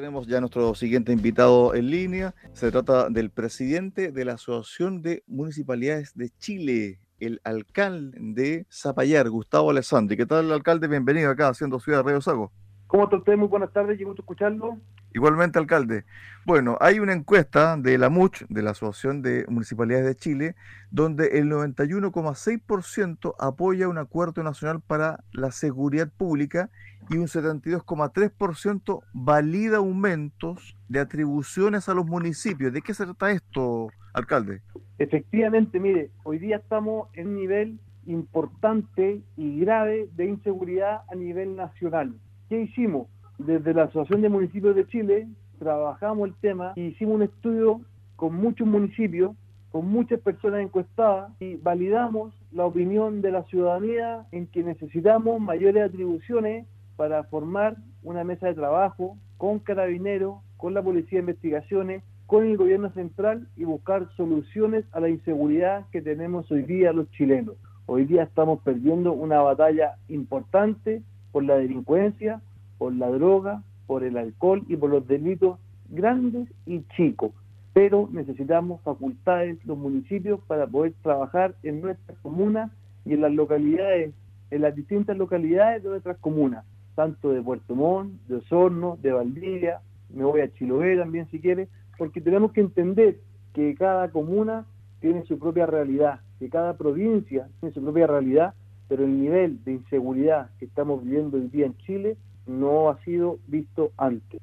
Tenemos ya nuestro siguiente invitado en línea. Se trata del presidente de la Asociación de Municipalidades de Chile, el alcalde de Zapallar, Gustavo Alessandri. ¿Qué tal, alcalde? Bienvenido acá, haciendo Ciudad de Río Sago. ¿Cómo está usted? Muy buenas tardes, y gusto escucharlo. Igualmente, alcalde. Bueno, hay una encuesta de la MUCH, de la Asociación de Municipalidades de Chile, donde el 91,6% apoya un acuerdo nacional para la seguridad pública y un 72,3% valida aumentos de atribuciones a los municipios. ¿De qué se trata esto, alcalde? Efectivamente, mire, hoy día estamos en un nivel importante y grave de inseguridad a nivel nacional. ¿Qué hicimos? Desde la Asociación de Municipios de Chile trabajamos el tema y hicimos un estudio con muchos municipios, con muchas personas encuestadas y validamos la opinión de la ciudadanía en que necesitamos mayores atribuciones para formar una mesa de trabajo con carabineros, con la Policía de Investigaciones, con el gobierno central y buscar soluciones a la inseguridad que tenemos hoy día los chilenos. Hoy día estamos perdiendo una batalla importante por la delincuencia, por la droga, por el alcohol y por los delitos grandes y chicos. Pero necesitamos facultades los municipios para poder trabajar en nuestras comunas y en las localidades, en las distintas localidades de nuestras comunas tanto de Puerto Montt, de Osorno, de Valdivia, me voy a Chiloé también si quiere, porque tenemos que entender que cada comuna tiene su propia realidad, que cada provincia tiene su propia realidad, pero el nivel de inseguridad que estamos viviendo hoy día en Chile no ha sido visto antes.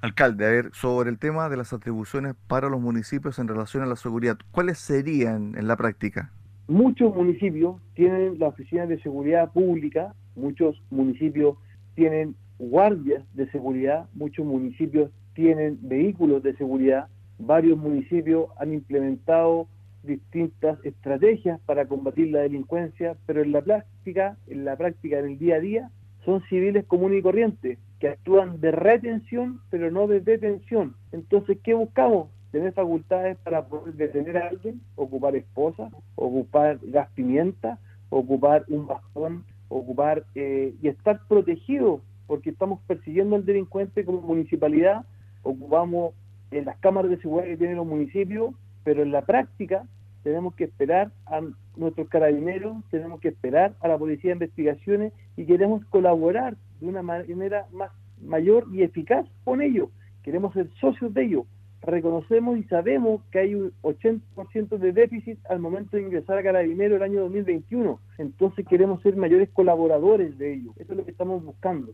Alcalde, a ver, sobre el tema de las atribuciones para los municipios en relación a la seguridad, ¿cuáles serían en la práctica? Muchos municipios tienen la oficina de seguridad pública, muchos municipios tienen guardias de seguridad, muchos municipios tienen vehículos de seguridad, varios municipios han implementado distintas estrategias para combatir la delincuencia, pero en la práctica, en la práctica, en el día a día, son civiles comunes y corrientes que actúan de retención, pero no de detención. Entonces, ¿qué buscamos? Tener facultades para poder detener a alguien, ocupar esposa, ocupar gas pimienta, ocupar un bastón ocupar eh, y estar protegido, porque estamos persiguiendo al delincuente como municipalidad, ocupamos en las cámaras de seguridad que tienen los municipios, pero en la práctica tenemos que esperar a nuestros carabineros, tenemos que esperar a la policía de investigaciones y queremos colaborar de una manera más mayor y eficaz con ellos. Queremos ser socios de ellos reconocemos y sabemos que hay un 80% de déficit al momento de ingresar a Carabinero el año 2021. Entonces queremos ser mayores colaboradores de ellos. Eso es lo que estamos buscando.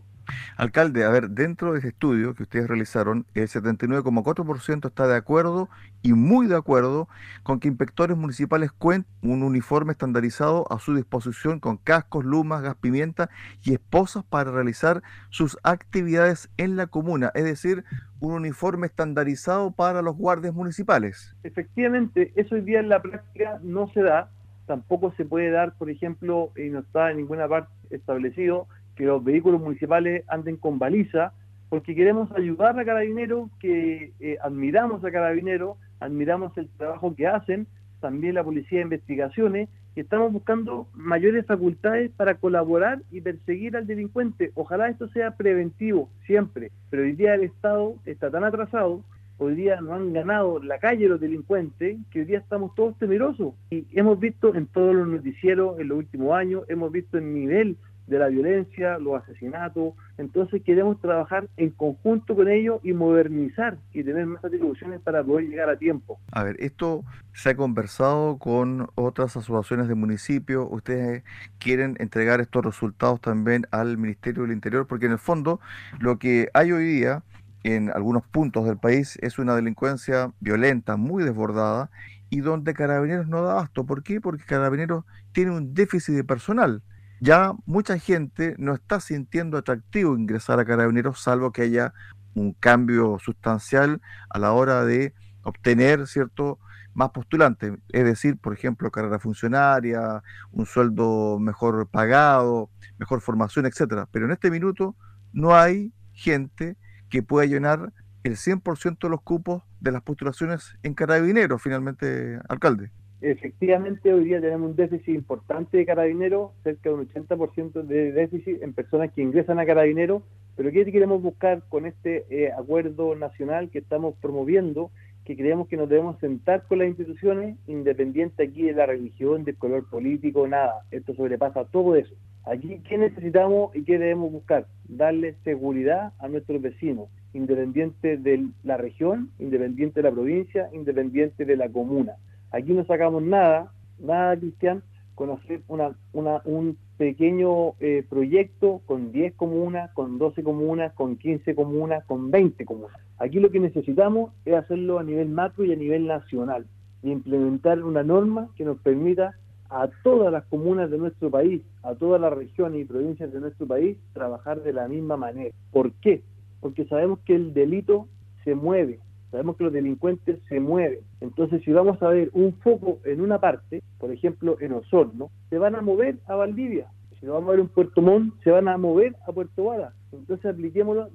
Alcalde, a ver, dentro de ese estudio que ustedes realizaron, el 79,4% está de acuerdo y muy de acuerdo con que inspectores municipales cuenten un uniforme estandarizado a su disposición con cascos, lumas, gas pimienta y esposas para realizar sus actividades en la comuna, es decir, un uniforme estandarizado para los guardias municipales. Efectivamente, eso hoy día en la práctica no se da, tampoco se puede dar, por ejemplo, y no está en ninguna parte establecido que los vehículos municipales anden con baliza, porque queremos ayudar a Carabineros, que eh, admiramos a Carabineros, admiramos el trabajo que hacen, también la Policía de Investigaciones, y estamos buscando mayores facultades para colaborar y perseguir al delincuente. Ojalá esto sea preventivo siempre, pero hoy día el Estado está tan atrasado, hoy día no han ganado la calle los delincuentes, que hoy día estamos todos temerosos. Y hemos visto en todos los noticieros en los últimos años, hemos visto el nivel de la violencia, los asesinatos. Entonces queremos trabajar en conjunto con ellos y modernizar y tener más atribuciones para poder llegar a tiempo. A ver, esto se ha conversado con otras asociaciones de municipios. Ustedes quieren entregar estos resultados también al Ministerio del Interior, porque en el fondo lo que hay hoy día en algunos puntos del país es una delincuencia violenta, muy desbordada, y donde Carabineros no da abasto. ¿Por qué? Porque Carabineros tiene un déficit de personal ya mucha gente no está sintiendo atractivo ingresar a Carabineros, salvo que haya un cambio sustancial a la hora de obtener cierto más postulantes, es decir, por ejemplo, carrera funcionaria, un sueldo mejor pagado, mejor formación, etcétera. Pero en este minuto no hay gente que pueda llenar el 100% de los cupos de las postulaciones en Carabineros, finalmente, alcalde. Efectivamente hoy día tenemos un déficit importante de carabineros, cerca de un 80% de déficit en personas que ingresan a carabineros, pero ¿qué queremos buscar con este eh, acuerdo nacional que estamos promoviendo? Que creemos que nos debemos sentar con las instituciones, independiente aquí de la religión, del color político, nada. Esto sobrepasa todo eso. Aquí, ¿qué necesitamos y qué debemos buscar? Darle seguridad a nuestros vecinos, independiente de la región, independiente de la provincia, independiente de la comuna. Aquí no sacamos nada, nada, Cristian, con hacer un pequeño eh, proyecto con 10 comunas, con 12 comunas, con 15 comunas, con 20 comunas. Aquí lo que necesitamos es hacerlo a nivel macro y a nivel nacional y implementar una norma que nos permita a todas las comunas de nuestro país, a todas las regiones y provincias de nuestro país, trabajar de la misma manera. ¿Por qué? Porque sabemos que el delito se mueve, sabemos que los delincuentes se mueven. Entonces, si vamos a ver un foco en una parte, por ejemplo, en Osorno, se van a mover a Valdivia. Si vamos a ver un Puerto Montt, se van a mover a Puerto Vara. Entonces, apliquémoslo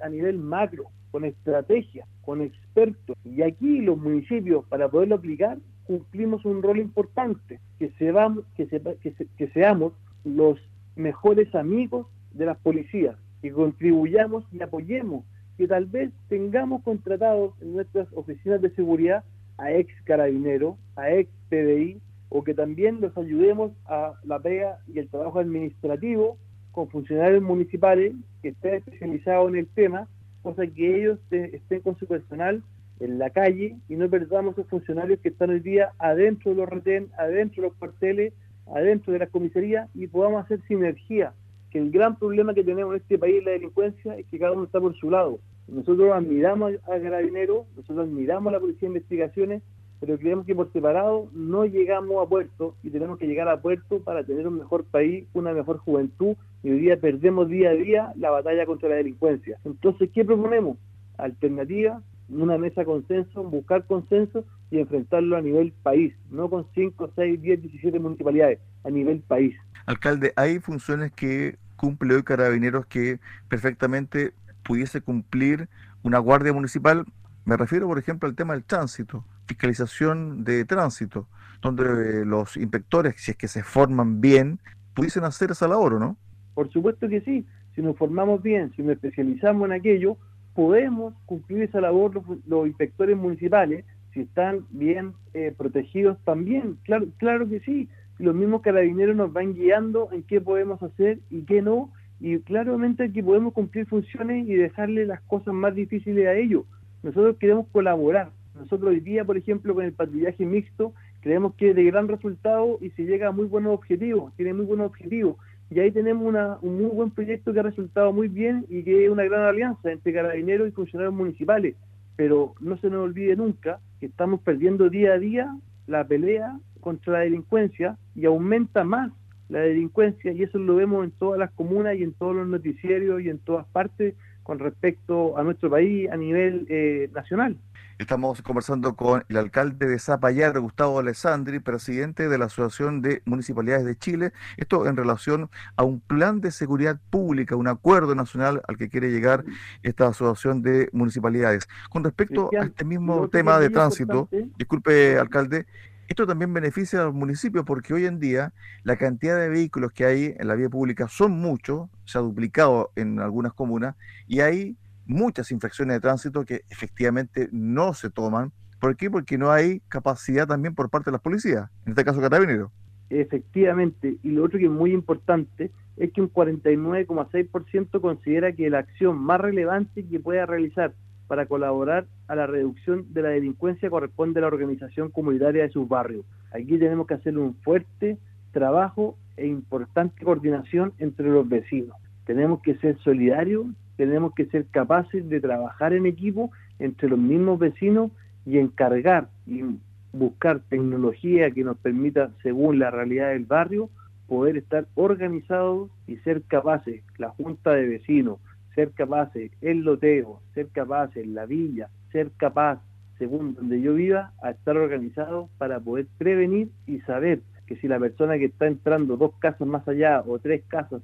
a nivel macro, con estrategia, con expertos. Y aquí los municipios, para poderlo aplicar, cumplimos un rol importante, que, que, que seamos los mejores amigos de las policías, que contribuyamos y apoyemos que tal vez tengamos contratados en nuestras oficinas de seguridad a ex carabineros, a ex PDI, o que también los ayudemos a la pega y el trabajo administrativo con funcionarios municipales que estén especializados en el tema, cosa que ellos estén con su personal en la calle y no perdamos esos funcionarios que están hoy día adentro de los retén, adentro de los cuarteles, adentro de las comisarías y podamos hacer sinergia el gran problema que tenemos en este país, la delincuencia, es que cada uno está por su lado. Nosotros admiramos a Carabineros, nosotros admiramos a la Policía de Investigaciones, pero creemos que por separado no llegamos a puerto y tenemos que llegar a puerto para tener un mejor país, una mejor juventud y hoy día perdemos día a día la batalla contra la delincuencia. Entonces, ¿qué proponemos? Alternativa, una mesa consenso, buscar consenso y enfrentarlo a nivel país, no con 5, 6, 10, 17 municipalidades, a nivel país. Alcalde, hay funciones que cumple hoy carabineros que perfectamente pudiese cumplir una guardia municipal. Me refiero, por ejemplo, al tema del tránsito, fiscalización de tránsito, donde los inspectores, si es que se forman bien, pudiesen hacer esa labor, ¿o no? Por supuesto que sí. Si nos formamos bien, si nos especializamos en aquello, podemos cumplir esa labor los, inspectores municipales, si están bien eh, protegidos también. Claro, claro que sí los mismos carabineros nos van guiando en qué podemos hacer y qué no, y claramente que podemos cumplir funciones y dejarle las cosas más difíciles a ellos. Nosotros queremos colaborar. Nosotros hoy día, por ejemplo, con el patrullaje mixto, creemos que es de gran resultado y se llega a muy buenos objetivos, tiene muy buenos objetivos. Y ahí tenemos una, un muy buen proyecto que ha resultado muy bien y que es una gran alianza entre carabineros y funcionarios municipales. Pero no se nos olvide nunca que estamos perdiendo día a día la pelea contra la delincuencia y aumenta más la delincuencia y eso lo vemos en todas las comunas y en todos los noticiarios y en todas partes con respecto a nuestro país a nivel eh, nacional. Estamos conversando con el alcalde de Zapallar, Gustavo Alessandri, presidente de la Asociación de Municipalidades de Chile. Esto en relación a un plan de seguridad pública, un acuerdo nacional al que quiere llegar esta Asociación de Municipalidades. Con respecto a este mismo tema de tránsito, disculpe, alcalde, esto también beneficia a los municipios porque hoy en día la cantidad de vehículos que hay en la vía pública son muchos, se ha duplicado en algunas comunas y hay muchas infracciones de tránsito que efectivamente no se toman. ¿Por qué? Porque no hay capacidad también por parte de las policías, en este caso Carabineros. Efectivamente, y lo otro que es muy importante es que un 49,6% considera que la acción más relevante que pueda realizar para colaborar a la reducción de la delincuencia corresponde a la organización comunitaria de sus barrios. Aquí tenemos que hacer un fuerte trabajo e importante coordinación entre los vecinos. Tenemos que ser solidarios, tenemos que ser capaces de trabajar en equipo entre los mismos vecinos y encargar y buscar tecnología que nos permita, según la realidad del barrio, poder estar organizados y ser capaces, la junta de vecinos, ser capaces, el loteo, ser capaces, la villa, ser capaz, según donde yo viva, a estar organizado para poder prevenir y saber que si la persona que está entrando dos casas más allá o tres casas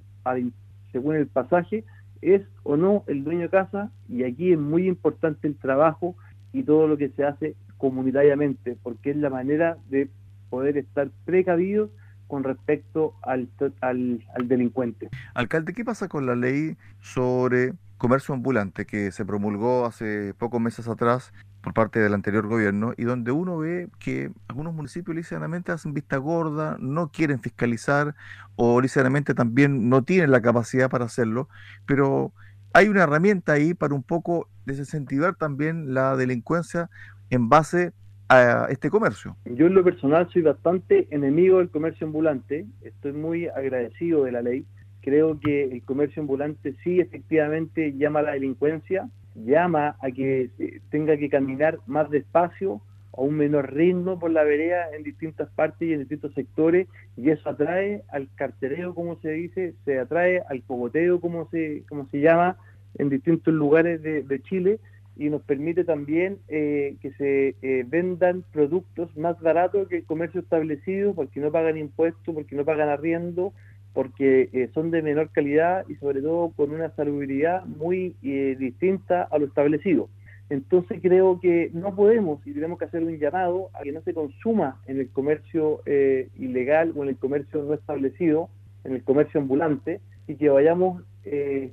según el pasaje, es o no el dueño de casa, y aquí es muy importante el trabajo y todo lo que se hace comunitariamente, porque es la manera de poder estar precavidos con respecto al, al, al delincuente. Alcalde, ¿qué pasa con la ley sobre comercio ambulante que se promulgó hace pocos meses atrás por parte del anterior gobierno y donde uno ve que algunos municipios ligeramente hacen vista gorda, no quieren fiscalizar o ligeramente también no tienen la capacidad para hacerlo, pero hay una herramienta ahí para un poco desincentivar también la delincuencia en base a este comercio. Yo en lo personal soy bastante enemigo del comercio ambulante, estoy muy agradecido de la ley Creo que el comercio ambulante sí efectivamente llama a la delincuencia, llama a que tenga que caminar más despacio, a un menor ritmo por la vereda en distintas partes y en distintos sectores, y eso atrae al cartereo, como se dice, se atrae al cogoteo, como se, como se llama, en distintos lugares de, Chile, y nos permite también eh, que se eh, vendan productos más baratos que el comercio establecido, porque no pagan impuestos, porque no pagan arriendo, porque eh, son de menor calidad y sobre todo con una salubridad muy eh, distinta a lo establecido. Entonces creo que no podemos y tenemos que hacer un llamado a que no se consuma en el comercio eh, ilegal o en el comercio no establecido, en el comercio ambulante, y que vayamos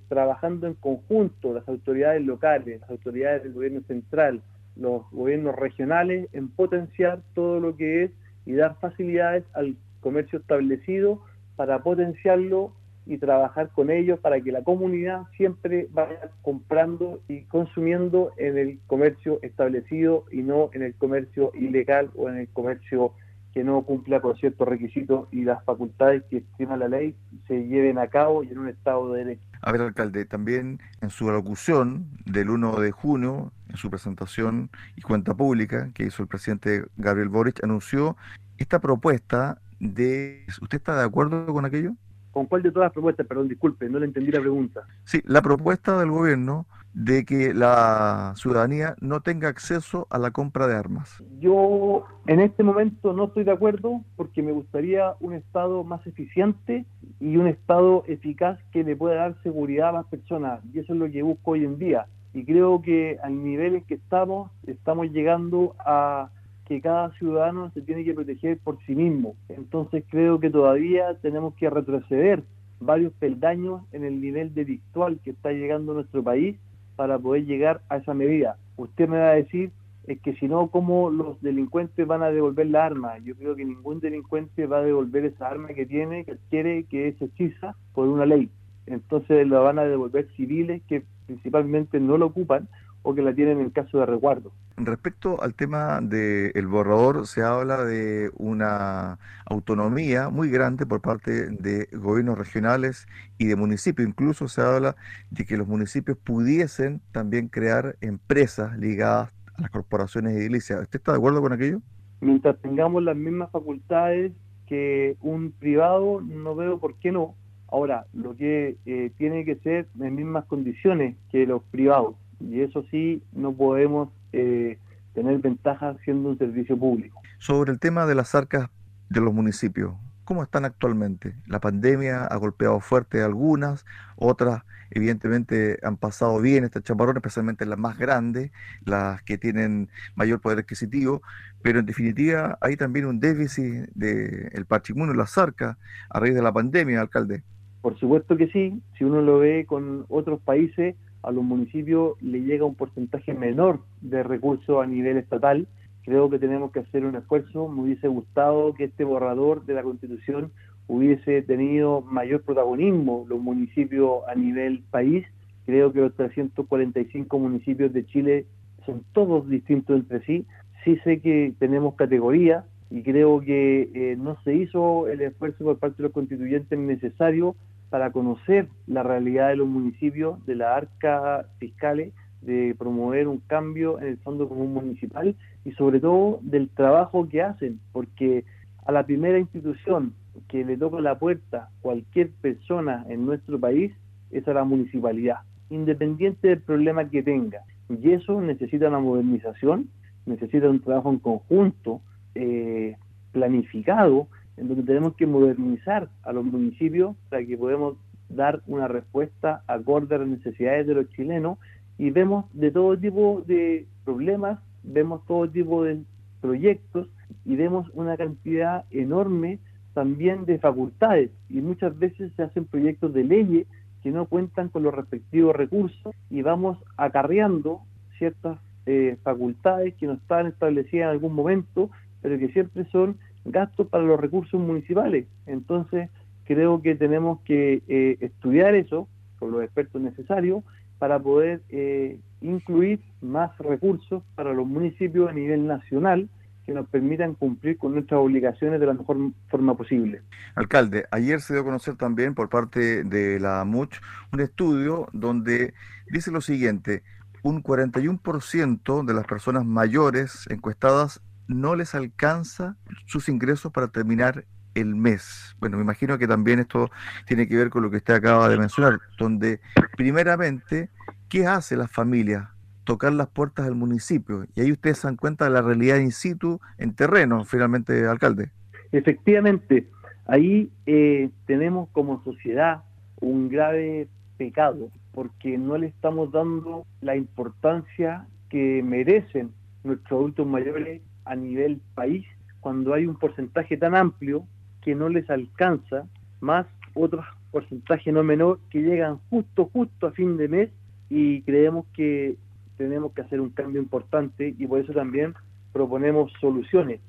trabajando en conjunto las autoridades locales, las autoridades del gobierno central, los gobiernos regionales, en potenciar todo lo que es y dar facilidades al comercio establecido para potenciarlo y trabajar con ellos para que la comunidad siempre vaya comprando y consumiendo en el comercio establecido y no en el comercio ilegal o en el comercio que no cumpla con ciertos requisitos y las facultades que estima la ley se lleven a cabo y en un estado de derecho. A ver, alcalde, también en su alocución del 1 de junio, en su presentación y cuenta pública que hizo el presidente Gabriel Boric, anunció esta propuesta de... ¿Usted está de acuerdo con aquello? ¿Con cuál de todas las propuestas? Perdón, disculpe, no le entendí la pregunta. Sí, la propuesta del gobierno de que la ciudadanía no tenga acceso a la compra de armas. Yo en este momento no estoy de acuerdo porque me gustaría un Estado más eficiente y un Estado eficaz que le pueda dar seguridad a las personas. Y eso es lo que busco hoy en día. Y creo que al nivel en que estamos, estamos llegando a que cada ciudadano se tiene que proteger por sí mismo. Entonces creo que todavía tenemos que retroceder varios peldaños en el nivel delictual que está llegando a nuestro país para poder llegar a esa medida. Usted me va a decir es que si no, ¿cómo los delincuentes van a devolver la arma? Yo creo que ningún delincuente va a devolver esa arma que tiene, que quiere, que es hechiza por una ley. Entonces la van a devolver civiles que principalmente no lo ocupan o que la tienen en caso de resguardo. Respecto al tema del borrador, se habla de una autonomía muy grande por parte de gobiernos regionales y de municipios. Incluso se habla de que los municipios pudiesen también crear empresas ligadas a las corporaciones edilicias. ¿Usted está de acuerdo con aquello? Mientras tengamos las mismas facultades que un privado, no veo por qué no. Ahora, lo que eh, tiene que ser en mismas condiciones que los privados y eso sí no podemos eh, tener ventaja siendo un servicio público. Sobre el tema de las arcas de los municipios, ¿cómo están actualmente? La pandemia ha golpeado fuerte a algunas, otras evidentemente han pasado bien estas chaparrones, especialmente las más grandes, las que tienen mayor poder adquisitivo, pero en definitiva hay también un déficit del el patrimonio, las arcas, a raíz de la pandemia, alcalde. Por supuesto que sí, si uno lo ve con otros países, a los municipios le llega un porcentaje menor de recursos a nivel estatal. Creo que tenemos que hacer un esfuerzo. Me hubiese gustado que este borrador de la Constitución hubiese tenido mayor protagonismo los municipios a nivel país. Creo que los 345 municipios de Chile son todos distintos entre sí. Sí sé que tenemos categorías y creo que eh, no se hizo el esfuerzo por parte de los constituyentes necesario para conocer la realidad de los municipios, de la arca fiscales, de promover un cambio en el Fondo Común Municipal y sobre todo del trabajo que hacen, porque a la primera institución que le toca la puerta cualquier persona en nuestro país es a la municipalidad, independiente del problema que tenga. Y eso necesita una modernización, necesita un trabajo en conjunto, eh, planificado, en donde tenemos que modernizar a los municipios para que podamos dar una respuesta acorde a las necesidades de los chilenos. Y vemos de todo tipo de problemas, vemos todo tipo de proyectos y demos una cantidad enorme también de facultades. Y muchas veces se hacen proyectos de leyes que no cuentan con los respectivos recursos y vamos acarreando ciertas eh, facultades que no están establecidas en algún momento, pero que siempre son gastos para los recursos municipales. Entonces, creo que tenemos que eh, estudiar eso con los expertos necesarios para poder eh, incluir más recursos para los municipios a nivel nacional que nos permitan cumplir con nuestras obligaciones de la mejor forma posible. Alcalde, ayer se dio a conocer también por parte de la MUCH un estudio donde dice lo siguiente, un 41% de las personas mayores encuestadas no les alcanza sus ingresos para terminar el mes. Bueno, me imagino que también esto tiene que ver con lo que usted acaba de mencionar, donde primeramente, ¿qué hace la familia? tocar las puertas del municipio. Y ahí ustedes se dan cuenta de la realidad in situ, en terreno, finalmente, alcalde. Efectivamente, ahí eh, tenemos como sociedad un grave pecado, porque no le estamos dando la importancia que merecen nuestros adultos mayores a nivel país, cuando hay un porcentaje tan amplio que no les alcanza, más otros porcentaje no menor que llegan justo, justo a fin de mes y creemos que tenemos que hacer un cambio importante y por eso también proponemos soluciones.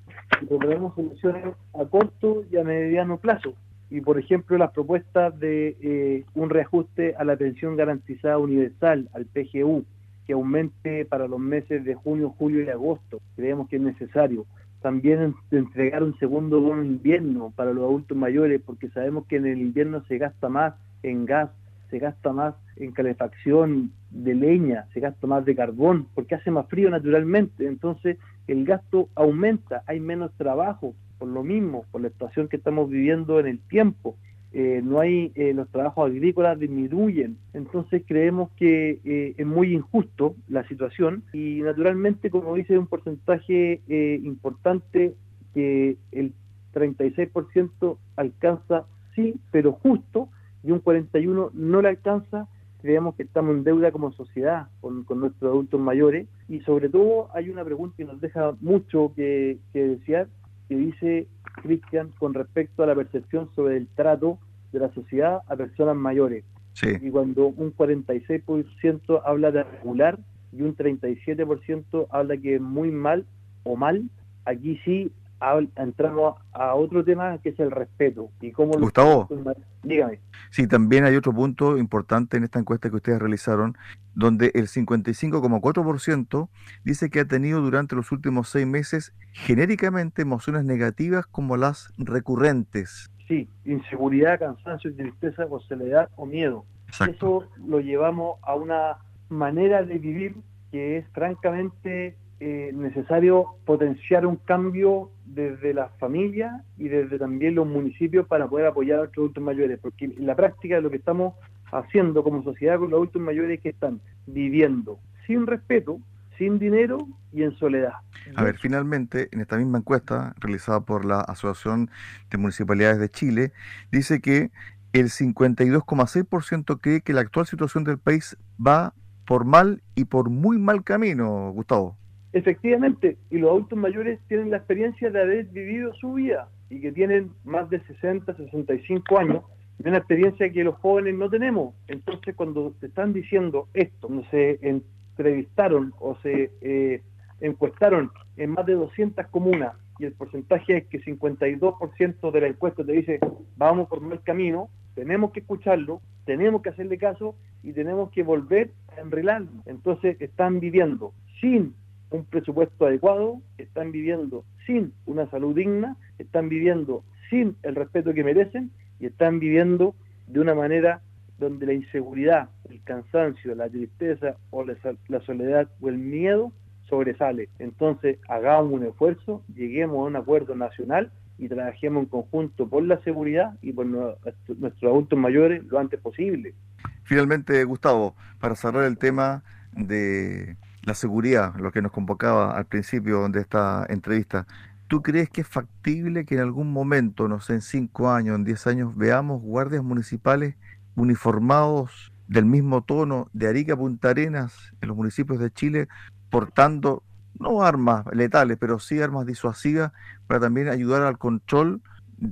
proponemos soluciones a corto y a mediano plazo. Y por ejemplo, las propuestas de eh, un reajuste a la pensión garantizada universal, al PGU, que aumente para los meses de junio, julio y agosto. Creemos que es necesario. También entregar un segundo bono invierno para los adultos mayores, porque sabemos que en el invierno se gasta más en gas, se gasta más en calefacción de leña, se gasta más de carbón, porque hace más frío naturalmente, entonces el gasto aumenta, hay menos trabajo, por lo mismo, por la situación que estamos viviendo en el tiempo. Eh, no hay eh, los trabajos agrícolas disminuyen. Entonces creemos que eh, es muy injusto la situación y naturalmente como dice un porcentaje importante que el 36% alcanza sí pero justo y un 41 no le alcanza, creemos que estamos en deuda como sociedad con, nuestros adultos mayores. Y sobre todo hay una pregunta que nos deja mucho que, desear, que dice Cristian con respecto a la percepción sobre el trato de la sociedad a personas mayores. Y cuando un 46% habla de regular y un 37% habla que es muy mal o mal, aquí sí entramos a otro tema que es el respeto. y cómo Gustavo, dígame. Sí, también hay otro punto importante en esta encuesta que ustedes realizaron, donde el 55,4% dice que ha tenido durante los últimos seis meses genéricamente emociones negativas como las recurrentes. Sí, inseguridad, cansancio, tristeza o soledad o miedo. Eso lo llevamos a una manera de vivir que es francamente eh, necesario potenciar un cambio desde las familias y desde también los municipios para poder apoyar a los adultos mayores, porque en la práctica lo que estamos haciendo como sociedad con los adultos mayores es que están viviendo sin respeto, sin dinero y en soledad. A ver, finalmente, en esta misma encuesta realizada por la Asociación de Municipalidades de Chile, dice que el 52,6% cree que la actual situación del país va por mal y por muy mal camino, Gustavo. Efectivamente, y los adultos mayores tienen la experiencia de haber vivido su vida y que tienen más de 60, 65 años, una experiencia que los jóvenes no tenemos. Entonces, cuando te están diciendo esto, no se entrevistaron o se eh, encuestaron en más de 200 comunas y el porcentaje es que 52% de la encuesta te dice vamos por mal camino, tenemos que escucharlo, tenemos que hacerle caso y tenemos que volver a enrelarnos. Entonces están viviendo sin un presupuesto adecuado, están viviendo sin una salud digna, están viviendo sin el respeto que merecen y están viviendo de una manera donde la inseguridad, el cansancio, la tristeza o la, soledad o el miedo sobresale. Entonces, hagamos un esfuerzo, lleguemos a un acuerdo nacional y trabajemos en conjunto por la seguridad y por nuestros adultos mayores lo antes posible. Finalmente, Gustavo, para cerrar el tema de la seguridad, lo que nos convocaba al principio de esta entrevista. ¿Tú crees que es factible que en algún momento, no sé, en cinco años, en diez años, veamos guardias municipales uniformados del mismo tono de Arica Punta Arenas en los municipios de Chile, portando no armas letales, pero sí armas disuasivas para también ayudar al control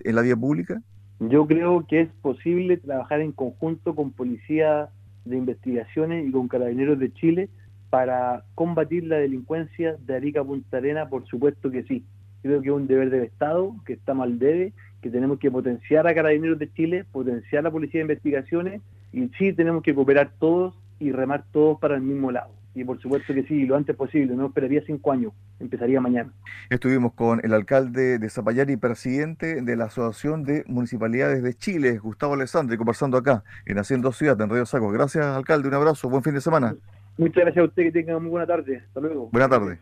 en la vía pública? Yo creo que es posible trabajar en conjunto con Policía de Investigaciones y con Carabineros de Chile para combatir la delincuencia de Arica Punta Arena, por supuesto que sí. Creo que es un deber del Estado, que está mal debe, que tenemos que potenciar a Carabineros de Chile, potenciar a la Policía de Investigaciones y sí tenemos que cooperar todos y remar todos para el mismo lado. Y por supuesto que sí, lo antes posible, no esperaría cinco años, empezaría mañana. Estuvimos con el alcalde de Zapallar y presidente de la Asociación de Municipalidades de Chile, Gustavo Alessandri, conversando acá en Haciendo Ciudad, en Radio Saco. Gracias, alcalde, un abrazo, buen fin de semana. Muchas gracias a usted, que tenga muy buena tarde. Hasta luego. Buena tarde.